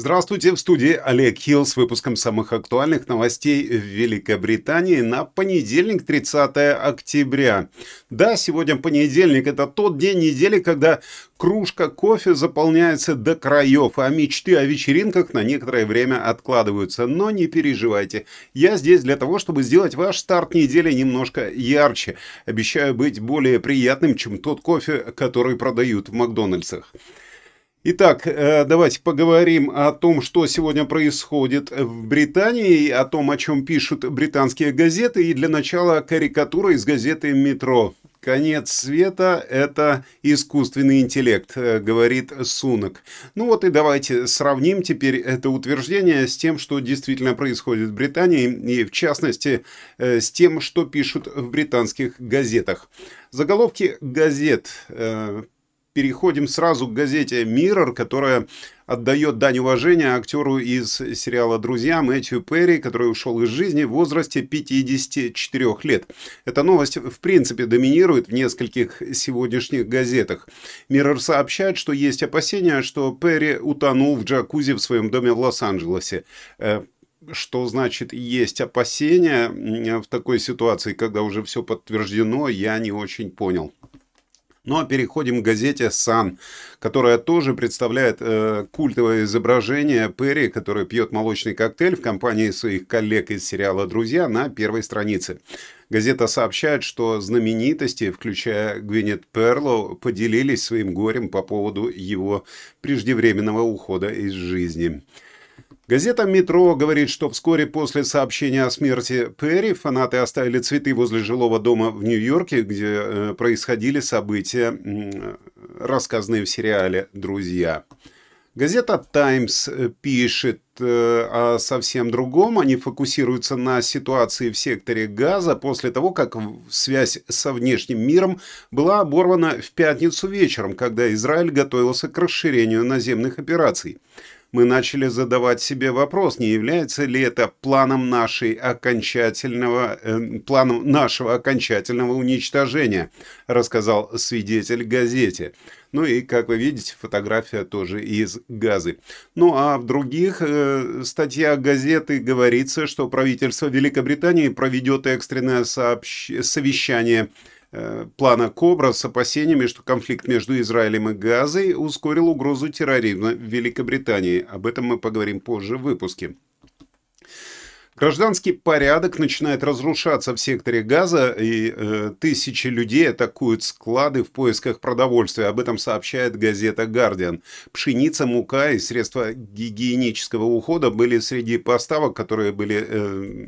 Здравствуйте, в студии Олег Хилл с выпуском самых актуальных новостей в Великобритании на понедельник, 30 октября. Да, сегодня понедельник, это тот день недели, когда кружка кофе заполняется до краев, а мечты о вечеринках на некоторое время откладываются. Но не переживайте, я здесь для того, чтобы сделать ваш старт недели немножко ярче. Обещаю быть более приятным, чем тот кофе, который продают в Макдональдсах. Итак, э, давайте поговорим о том, что сегодня происходит в Британии, о том, о чем пишут британские газеты, и для начала карикатура из газеты «Метро». Конец света – это искусственный интеллект, э, говорит Сунок. Ну вот и давайте сравним теперь это утверждение с тем, что действительно происходит в Британии, и в частности э, с тем, что пишут в британских газетах. Заголовки газет переходим сразу к газете Mirror, которая отдает дань уважения актеру из сериала «Друзья» Мэтью Перри, который ушел из жизни в возрасте 54 лет. Эта новость, в принципе, доминирует в нескольких сегодняшних газетах. Mirror сообщает, что есть опасения, что Перри утонул в джакузи в своем доме в Лос-Анджелесе э, что значит есть опасения в такой ситуации, когда уже все подтверждено, я не очень понял. Ну а переходим к газете «Сан», которая тоже представляет э, культовое изображение Перри, который пьет молочный коктейль в компании своих коллег из сериала «Друзья» на первой странице. Газета сообщает, что знаменитости, включая Гвинет Перлоу, поделились своим горем по поводу его преждевременного ухода из жизни. Газета «Метро» говорит, что вскоре после сообщения о смерти Перри фанаты оставили цветы возле жилого дома в Нью-Йорке, где э, происходили события, рассказанные в сериале «Друзья». Газета «Таймс» пишет э, о совсем другом. Они фокусируются на ситуации в секторе газа после того, как связь со внешним миром была оборвана в пятницу вечером, когда Израиль готовился к расширению наземных операций мы начали задавать себе вопрос, не является ли это планом, нашей окончательного, э, планом нашего окончательного уничтожения, рассказал свидетель газете. Ну и, как вы видите, фотография тоже из газы. Ну а в других э, статьях газеты говорится, что правительство Великобритании проведет экстренное сообщ... совещание плана Кобра с опасениями, что конфликт между Израилем и Газой ускорил угрозу терроризма в Великобритании. Об этом мы поговорим позже в выпуске. Гражданский порядок начинает разрушаться в секторе Газа, и э, тысячи людей атакуют склады в поисках продовольствия. Об этом сообщает газета «Гардиан». Пшеница, мука и средства гигиенического ухода были среди поставок, которые были э,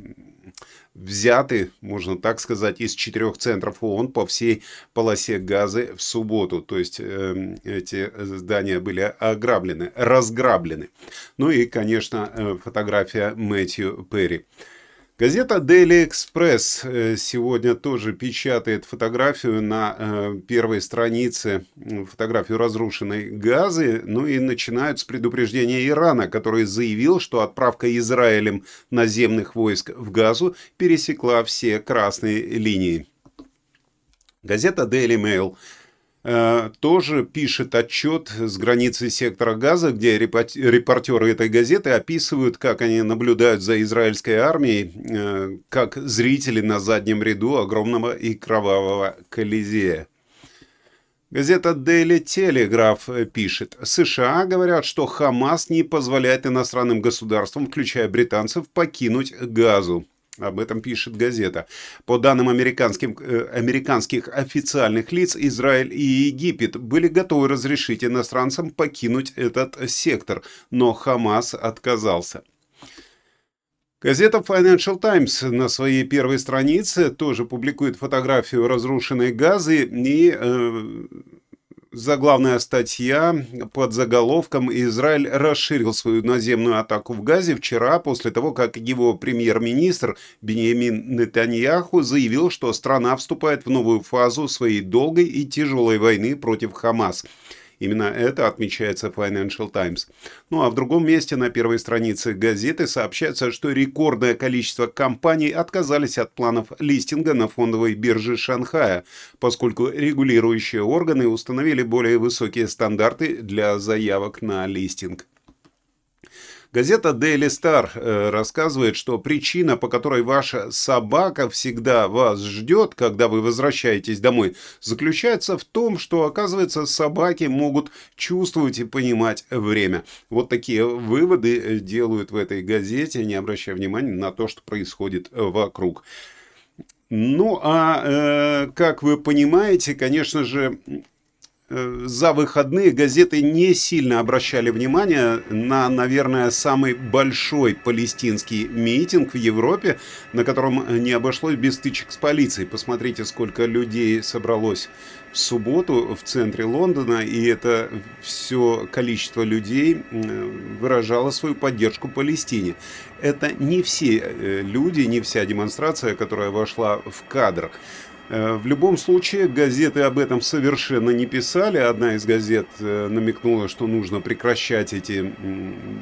взяты, можно так сказать, из четырех центров ООН по всей полосе газы в субботу. То есть э, эти здания были ограблены, разграблены. Ну и, конечно, э, фотография Мэтью Перри. Газета Daily Express э, сегодня тоже печатает фотографию на э, первой странице, фотографию разрушенной газы, ну и начинают с предупреждения Ирана, который заявил, что отправка Израилем наземных войск в газу пересекла все красные линии. Газета Daily Mail – тоже пишет отчет с границы сектора газа, где репортеры этой газеты описывают, как они наблюдают за израильской армией, э, как зрители на заднем ряду огромного и кровавого колизея. Газета Daily Telegraph пишет, США говорят, что Хамас не позволяет иностранным государствам, включая британцев, покинуть Газу. Об этом пишет газета. По данным американским, э, американских официальных лиц, Израиль и Египет были готовы разрешить иностранцам покинуть этот сектор, но Хамас отказался. Газета Financial Times на своей первой странице тоже публикует фотографию разрушенной газы и э, Заглавная статья под заголовком «Израиль расширил свою наземную атаку в Газе вчера после того, как его премьер-министр Беньямин Нетаньяху заявил, что страна вступает в новую фазу своей долгой и тяжелой войны против Хамас». Именно это отмечается Financial Times. Ну а в другом месте на первой странице газеты сообщается, что рекордное количество компаний отказались от планов листинга на фондовой бирже Шанхая, поскольку регулирующие органы установили более высокие стандарты для заявок на листинг. Газета Daily Star э, рассказывает, что причина, по которой ваша собака всегда вас ждет, когда вы возвращаетесь домой, заключается в том, что, оказывается, собаки могут чувствовать и понимать время. Вот такие выводы э, делают в этой газете, не обращая внимания на то, что происходит вокруг. Ну, а э, как вы понимаете, конечно же, за выходные газеты не сильно обращали внимание на, наверное, самый большой палестинский митинг в Европе, на котором не обошлось без стычек с полицией. Посмотрите, сколько людей собралось в субботу в центре Лондона, и это все количество людей выражало свою поддержку Палестине. Это не все э, люди, не вся демонстрация, которая вошла в кадр. Э, в любом случае, газеты об этом совершенно не писали. Одна из газет э, намекнула, что нужно прекращать эти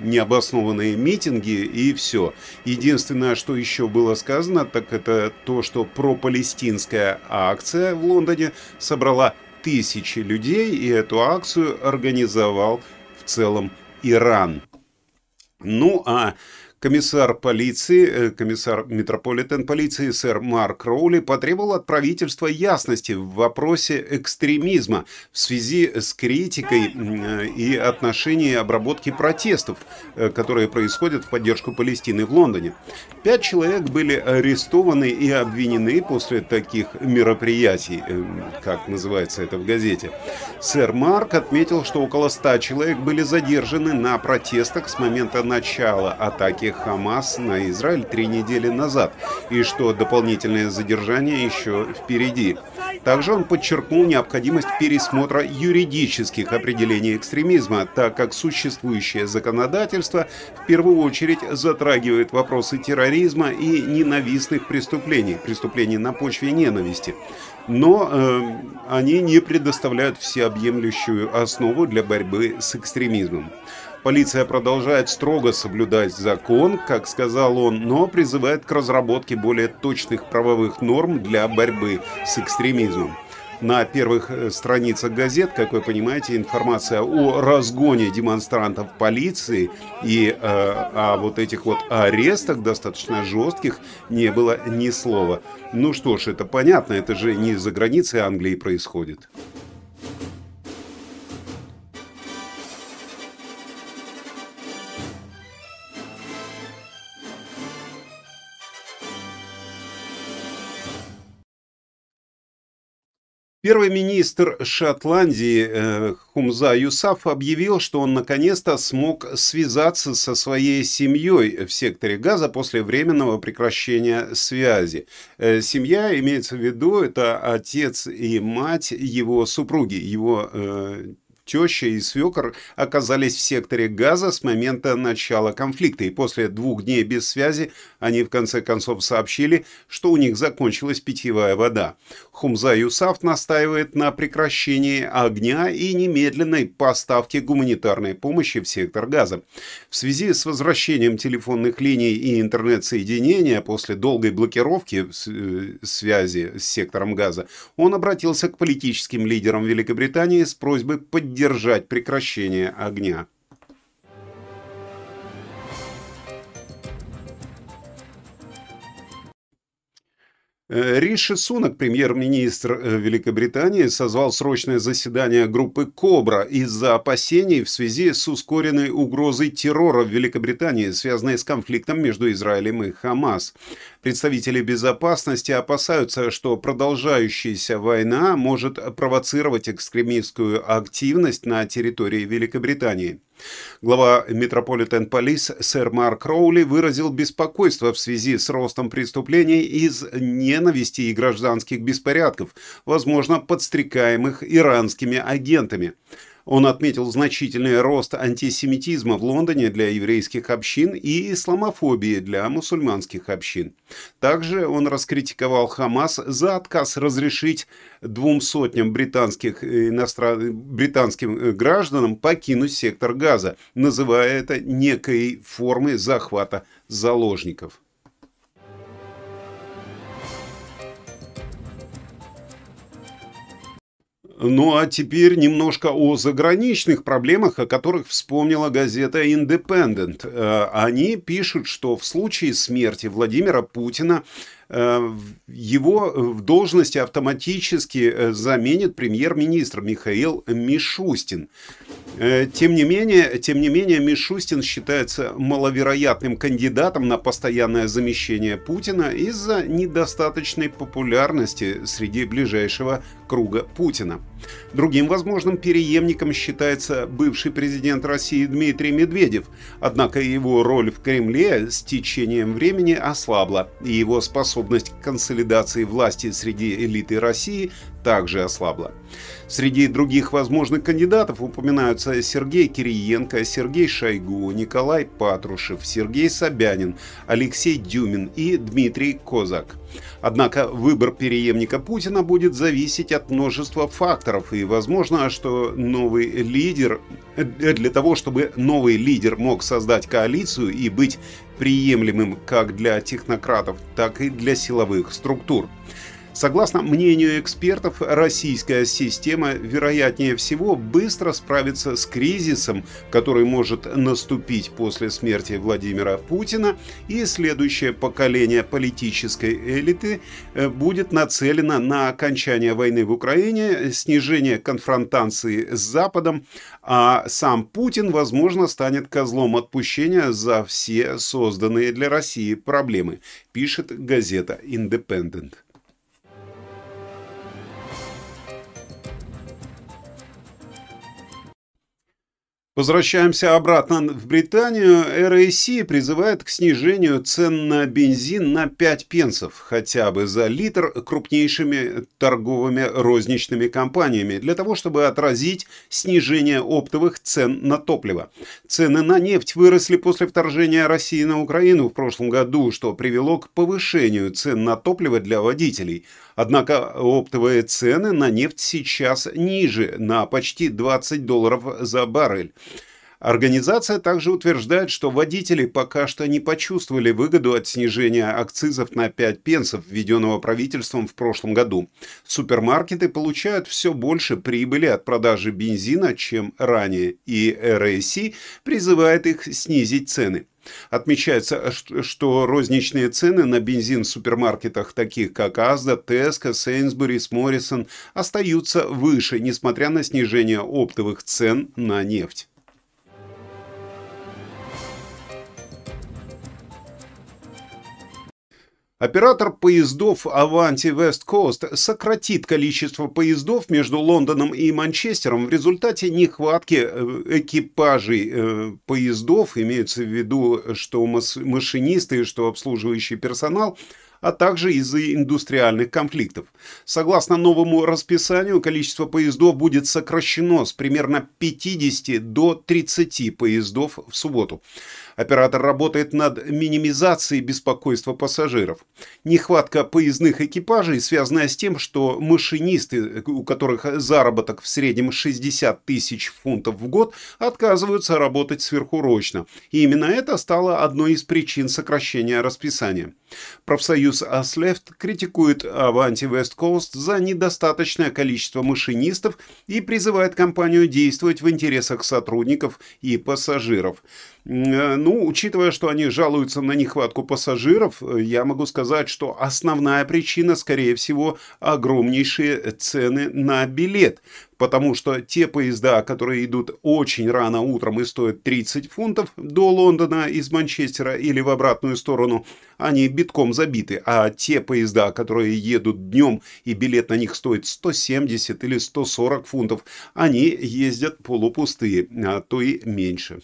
необоснованные митинги, и все. Единственное, что еще было сказано, так это то, что пропалестинская акция в Лондоне собрала тысячи людей, и эту акцию организовал в целом Иран. Ну а Комиссар полиции, э, комиссар метрополитен полиции сэр Марк Роули потребовал от правительства ясности в вопросе экстремизма в связи с критикой э, и отношением обработки протестов, э, которые происходят в поддержку Палестины в Лондоне. Пять человек были арестованы и обвинены после таких мероприятий, как называется это в газете. Сэр Марк отметил, что около ста человек были задержаны на протестах с момента начала атаки Хамас на Израиль три недели назад, и что дополнительное задержание еще впереди. Также он подчеркнул необходимость пересмотра юридических определений экстремизма, так как существующее законодательство в первую очередь затрагивает вопросы терроризма и ненавистных преступлений, преступлений на почве ненависти. Но э, они не предоставляют всеобъемлющую основу для борьбы с экстремизмом. Полиция продолжает строго соблюдать закон, как сказал он, но призывает к разработке более точных правовых норм для борьбы с экстремизмом. На первых э, страницах газет, как вы понимаете, информация о разгоне демонстрантов полиции и э, о вот этих вот арестах достаточно жестких не было ни слова. Ну что ж, это понятно, это же не за границей Англии происходит. Первый министр Шотландии э, Хумза Юсаф объявил, что он наконец-то смог связаться со своей семьей в секторе газа после временного прекращения связи. Э, семья, имеется в виду, это отец и мать его супруги, его э, теща и свекор оказались в секторе газа с момента начала конфликта, и после двух дней без связи они в конце концов сообщили, что у них закончилась питьевая вода. Хумза Юсаф настаивает на прекращении огня и немедленной поставке гуманитарной помощи в сектор газа. В связи с возвращением телефонных линий и интернет-соединения после долгой блокировки э, связи с сектором газа, он обратился к политическим лидерам Великобритании с просьбой поддержать поддержать прекращение огня. Риши Сунак, премьер-министр э, Великобритании, созвал срочное заседание группы «Кобра» из-за опасений в связи с ускоренной угрозой террора в Великобритании, связанной с конфликтом между Израилем и Хамас. Представители безопасности опасаются, что продолжающаяся война может провоцировать экстремистскую активность на территории Великобритании. Глава Metropolitan Police сэр Марк Роули выразил беспокойство в связи с ростом преступлений из ненависти и гражданских беспорядков, возможно, подстрекаемых иранскими агентами. Он отметил значительный рост антисемитизма в Лондоне для еврейских общин и исламофобии для мусульманских общин. Также он раскритиковал Хамас за отказ разрешить двум сотням британских иностран... британским э, гражданам покинуть сектор газа, называя это некой формой захвата заложников. Ну а теперь немножко о заграничных проблемах, о которых вспомнила газета Independent. Э, они пишут, что в случае смерти Владимира Путина э, его в должности автоматически э, заменит премьер-министр Михаил Мишустин. Тем не менее, тем не менее, Мишустин считается маловероятным кандидатом на постоянное замещение Путина из-за недостаточной популярности среди ближайшего круга Путина. Другим возможным переемником считается бывший президент России Дмитрий Медведев, однако его роль в Кремле с течением времени ослабла, и его способность к консолидации власти среди элиты России также ослабла. Среди других возможных кандидатов упоминаются Сергей Кириенко, Сергей Шойгу, Николай Патрушев, Сергей Собянин, Алексей Дюмин и Дмитрий Козак. Однако выбор переемника Путина будет зависеть от множества факторов, и возможно, что новый лидер, э, для того, чтобы новый лидер мог создать коалицию и быть приемлемым как для технократов, так и для силовых структур. Согласно мнению экспертов, российская система, вероятнее всего, быстро справится с кризисом, который может наступить после смерти Владимира Путина, и следующее поколение политической элиты э, будет нацелено на окончание войны в Украине, снижение конфронтации с Западом, а сам Путин, возможно, станет козлом отпущения за все созданные для России проблемы, пишет газета «Индепендент». Возвращаемся обратно в Британию. RAC призывает к снижению цен на бензин на 5 пенсов хотя бы за литр крупнейшими торговыми розничными компаниями для того, чтобы отразить снижение оптовых цен на топливо. Цены на нефть выросли после вторжения России на Украину в прошлом году, что привело к повышению цен на топливо для водителей – Однако оптовые цены на нефть сейчас ниже, на почти 20 долларов за баррель. Организация также утверждает, что водители пока что не почувствовали выгоду от снижения акцизов на 5 пенсов, введенного правительством в прошлом году. Супермаркеты получают все больше прибыли от продажи бензина, чем ранее, и RAC призывает их снизить цены. Отмечается, что розничные цены на бензин в супермаркетах, таких как Азда, Tesco, Сейнсбурис, Моррисон, остаются выше, несмотря на снижение оптовых цен на нефть. Оператор поездов Avanti West Coast сократит количество поездов между Лондоном и Манчестером. В результате нехватки э, экипажей э, поездов, имеется в виду, что машинисты, что обслуживающий персонал – а также из-за индустриальных конфликтов. Согласно новому расписанию, количество поездов будет сокращено с примерно 50 до 30 поездов в субботу. Оператор работает над минимизацией беспокойства пассажиров. Нехватка поездных экипажей связана с тем, что машинисты, у которых заработок в среднем 60 тысяч фунтов в год, отказываются работать сверхурочно. И именно это стало одной из причин сокращения расписания. Профсоюз Аслефт критикует Avanti West Coast за недостаточное количество машинистов и призывает компанию действовать в интересах сотрудников и пассажиров. Э, ну, учитывая, что они жалуются на нехватку пассажиров, э, я могу сказать, что основная причина, скорее всего, огромнейшие цены на билет. Потому что те поезда, которые идут очень рано утром и стоят 30 фунтов до Лондона из Манчестера или в обратную сторону, они битком забиты. А те поезда, которые едут днем и билет на них стоит 170 или 140 фунтов, они ездят полупустые, а то и меньше.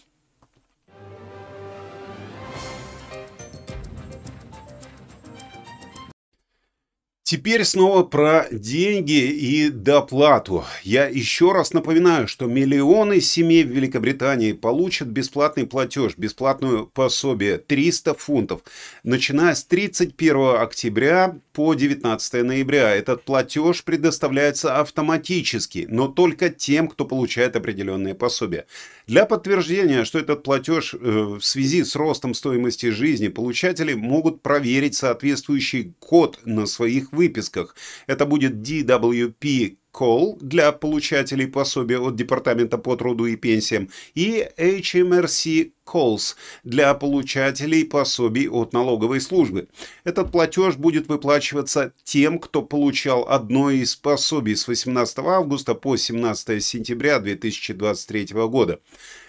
Теперь снова про деньги и доплату. Я еще раз напоминаю, что миллионы семей в Великобритании получат бесплатный платеж, бесплатную пособие 300 фунтов, начиная с 31 октября по 19 ноября. Этот платеж предоставляется автоматически, но только тем, кто получает определенные пособия. Для подтверждения, что этот платеж э, в связи с ростом стоимости жизни, получатели могут проверить соответствующий код на своих выписках. Это будет DWP Call для получателей пособия от Департамента по труду и пенсиям и HMRC Calls для получателей пособий от налоговой службы. Этот платеж будет выплачиваться тем, кто получал одно из пособий с 18 августа по 17 сентября 2023 года.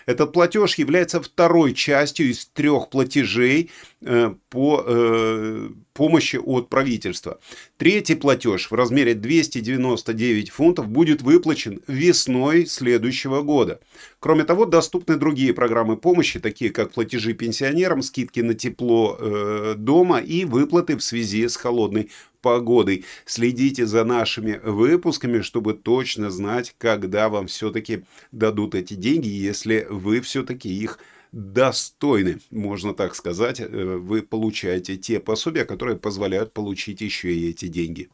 Этот платеж является второй частью из трех платежей э, по э, помощи от правительства. Третий платеж в размере 299 фунтов будет выплачен весной следующего года. Кроме того, доступны другие программы помощи, такие как платежи пенсионерам, скидки на тепло э, дома и выплаты в связи с холодной погодой. Следите за нашими выпусками, чтобы точно знать, когда вам все-таки дадут эти деньги, если вы все-таки их достойны, можно так сказать, э, вы получаете те пособия, которые позволяют получить еще и эти деньги.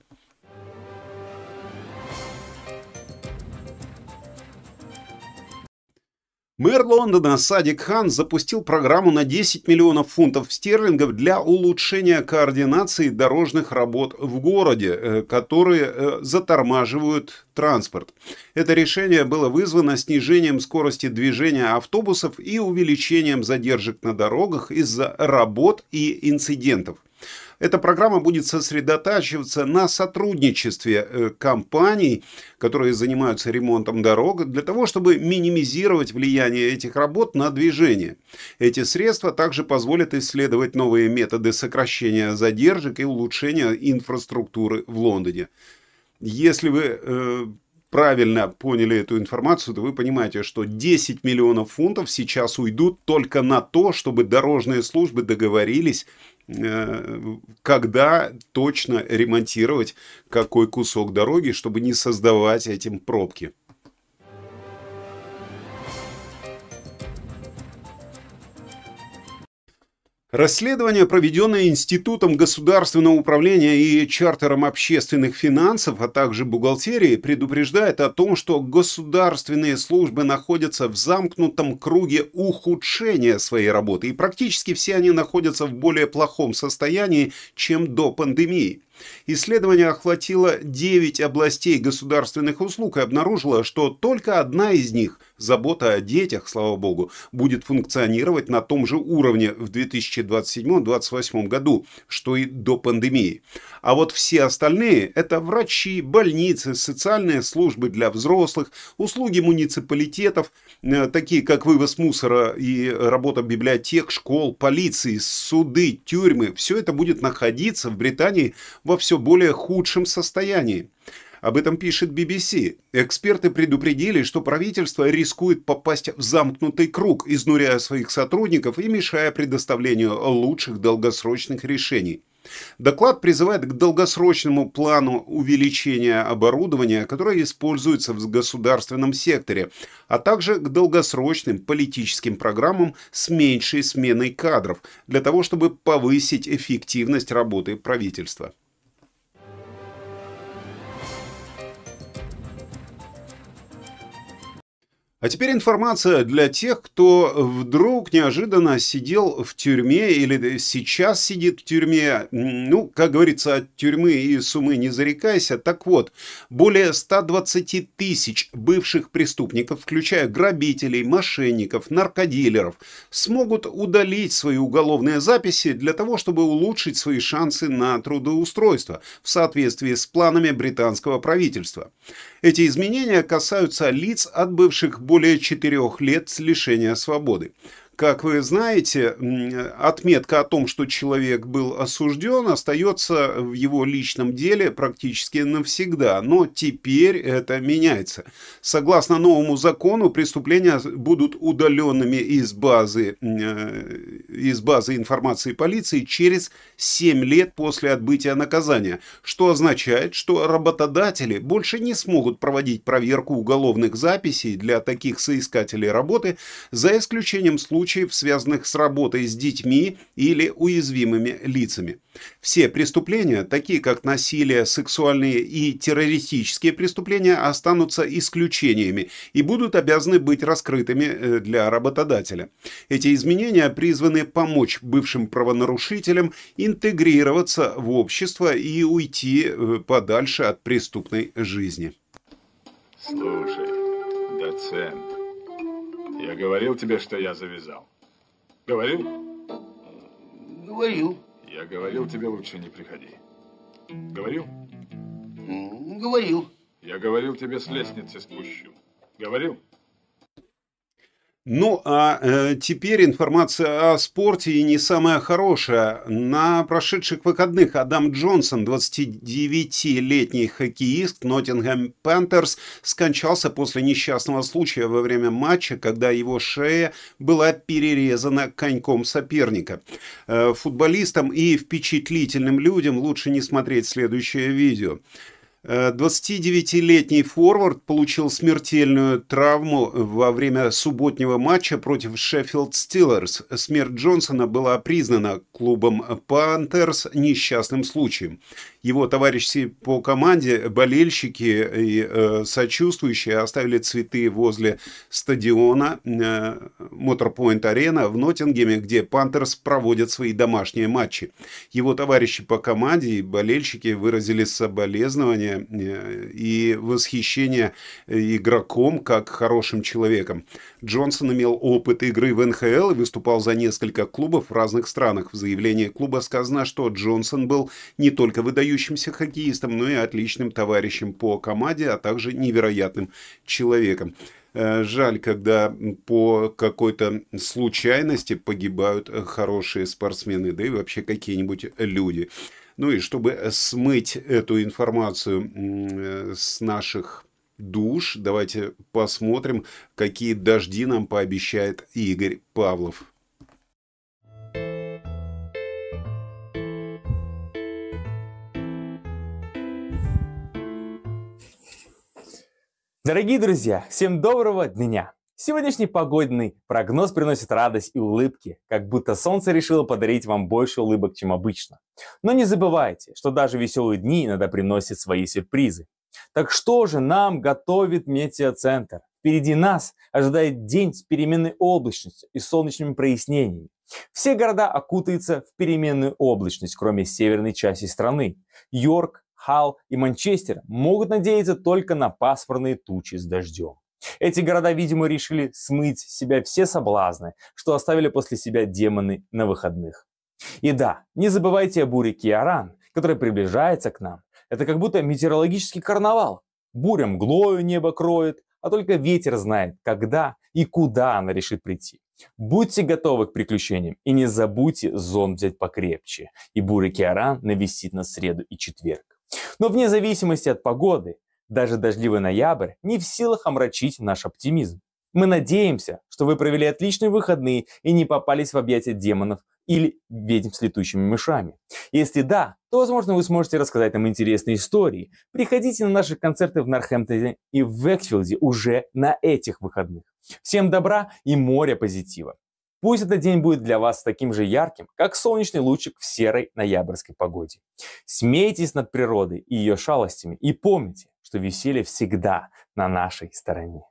Мэр Лондона Садик Хан запустил программу на 10 миллионов фунтов стерлингов для улучшения координации дорожных работ в городе, э, которые э, затормаживают транспорт. Это решение было вызвано снижением скорости движения автобусов и увеличением задержек на дорогах из-за работ и инцидентов. Эта программа будет сосредотачиваться на сотрудничестве э, компаний, которые занимаются ремонтом дорог, для того, чтобы минимизировать влияние этих работ на движение. Эти средства также позволят исследовать новые методы сокращения задержек и улучшения инфраструктуры в Лондоне. Если вы э, правильно поняли эту информацию, то вы понимаете, что 10 миллионов фунтов сейчас уйдут только на то, чтобы дорожные службы договорились когда точно ремонтировать какой кусок дороги, чтобы не создавать этим пробки. Расследование, проведенное Институтом государственного управления и чартером общественных финансов, а также бухгалтерии, предупреждает о том, что государственные службы находятся в замкнутом круге ухудшения своей работы, и практически все они находятся в более плохом состоянии, чем до пандемии. Исследование охватило 9 областей государственных услуг и обнаружило, что только одна из них, забота о детях, слава богу, будет функционировать на том же уровне в 2027-2028 году, что и до пандемии. А вот все остальные – это врачи, больницы, социальные службы для взрослых, услуги муниципалитетов, э, такие как вывоз мусора и работа библиотек, школ, полиции, суды, тюрьмы. Все это будет находиться в Британии во все более худшем состоянии. Об этом пишет BBC. Эксперты предупредили, что правительство рискует попасть в замкнутый круг, изнуряя своих сотрудников и мешая предоставлению лучших долгосрочных решений. Доклад призывает к долгосрочному плану увеличения оборудования, которое используется в государственном секторе, а также к долгосрочным политическим программам с меньшей сменой кадров, для того, чтобы повысить эффективность работы правительства. А теперь информация для тех, кто вдруг неожиданно сидел в тюрьме или сейчас сидит в тюрьме. Ну, как говорится, от тюрьмы и сумы не зарекайся. Так вот, более 120 тысяч бывших преступников, включая грабителей, мошенников, наркодилеров, смогут удалить свои уголовные записи для того, чтобы улучшить свои шансы на трудоустройство в соответствии с планами британского правительства. Эти изменения касаются лиц, отбывших более четырех лет с лишения свободы. Как вы знаете, отметка о том, что человек был осужден, остается в его личном деле практически навсегда, но теперь это меняется. Согласно новому закону, преступления будут удаленными из базы, э, из базы информации полиции через 7 лет после отбытия наказания, что означает, что работодатели больше не смогут проводить проверку уголовных записей для таких соискателей работы, за исключением случаев, случаев, связанных с работой с детьми или уязвимыми лицами. Все преступления, такие как насилие, сексуальные и террористические преступления, останутся исключениями и будут обязаны быть раскрытыми э, для работодателя. Эти изменения призваны помочь бывшим правонарушителям интегрироваться в общество и уйти э, подальше от преступной жизни. Слушай, доцент, я говорил тебе, что я завязал. Говорил? Говорил. Я говорил тебе лучше не приходи. Говорил? Говорил. Я говорил тебе с лестницы спущу. Говорил? Ну, а э, теперь информация о спорте и не самая хорошая. На прошедших выходных Адам Джонсон, 29-летний хоккеист Ноттингем Пантерс, скончался после несчастного случая во время матча, когда его шея была перерезана коньком соперника. Э, футболистам и впечатлительным людям лучше не смотреть следующее видео. 29-летний форвард получил смертельную травму во время субботнего матча против Шеффилд Стиллерс. Смерть Джонсона была признана клубом Пантерс несчастным случаем. Его товарищи по команде, болельщики и э, сочувствующие оставили цветы возле стадиона э, Моторпоинт Арена в Ноттингеме, где Пантерс проводят свои домашние матчи. Его товарищи по команде и болельщики выразили соболезнования э, и восхищение игроком как хорошим человеком. Джонсон имел опыт игры в НХЛ и выступал за несколько клубов в разных странах. В заявлении клуба сказано, что Джонсон был не только выдающимся выдающимся хоккеистом, но и отличным товарищем по команде, а также невероятным человеком. Э, жаль, когда по какой-то случайности погибают хорошие спортсмены, да и вообще какие-нибудь люди. Ну и чтобы смыть эту информацию э, с наших душ, давайте посмотрим, какие дожди нам пообещает Игорь Павлов. Дорогие друзья, всем доброго дня! Сегодняшний погодный прогноз приносит радость и улыбки, как будто солнце решило подарить вам больше улыбок, чем обычно. Но не забывайте, что даже веселые дни иногда приносят свои сюрпризы. Так что же нам готовит метеоцентр? Впереди нас ожидает день с переменной облачностью и солнечными прояснениями. Все города окутаются в переменную облачность, кроме северной части страны. Йорк, Халл и Манчестер могут надеяться только на пасмурные тучи с дождем. Эти города, видимо, решили смыть с себя все соблазны, что оставили после себя демоны на выходных. И да, не забывайте о буре Киаран, которая приближается к нам. Это как будто метеорологический карнавал. Буря мглою небо кроет, а только ветер знает, когда и куда она решит прийти. Будьте готовы к приключениям и не забудьте зонт взять покрепче, и буря Киаран нависит на среду и четверг. Но вне зависимости от погоды, даже дождливый ноябрь не в силах омрачить наш оптимизм. Мы надеемся, что вы провели отличные выходные и не попались в объятия демонов или ведьм с летучими мышами. Если да, то, возможно, вы сможете рассказать нам интересные истории. Приходите на наши концерты в Норхэмптоне и в Векфилде уже на этих выходных. Всем добра и море позитива. Пусть этот день будет для вас таким же ярким, как солнечный лучик в серой ноябрьской погоде. Смейтесь над природой и ее шалостями и помните, что веселье всегда на нашей стороне.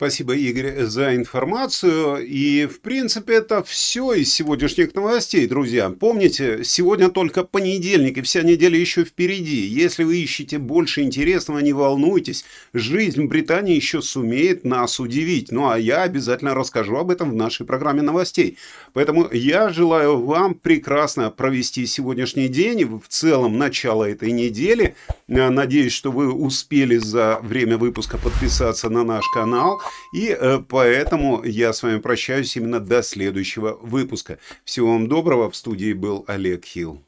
Спасибо, Игорь, за информацию. И, в принципе, это все из сегодняшних новостей, друзья. Помните, сегодня только понедельник, и вся неделя еще впереди. Если вы ищете больше интересного, не волнуйтесь. Жизнь в Британии еще сумеет нас удивить. Ну, а я обязательно расскажу об этом в нашей программе новостей. Поэтому я желаю вам прекрасно провести сегодняшний день, в целом начало этой недели. Надеюсь, что вы успели за время выпуска подписаться на наш канал. И э, поэтому я с вами прощаюсь именно до следующего выпуска. Всего вам доброго. В студии был Олег Хилл.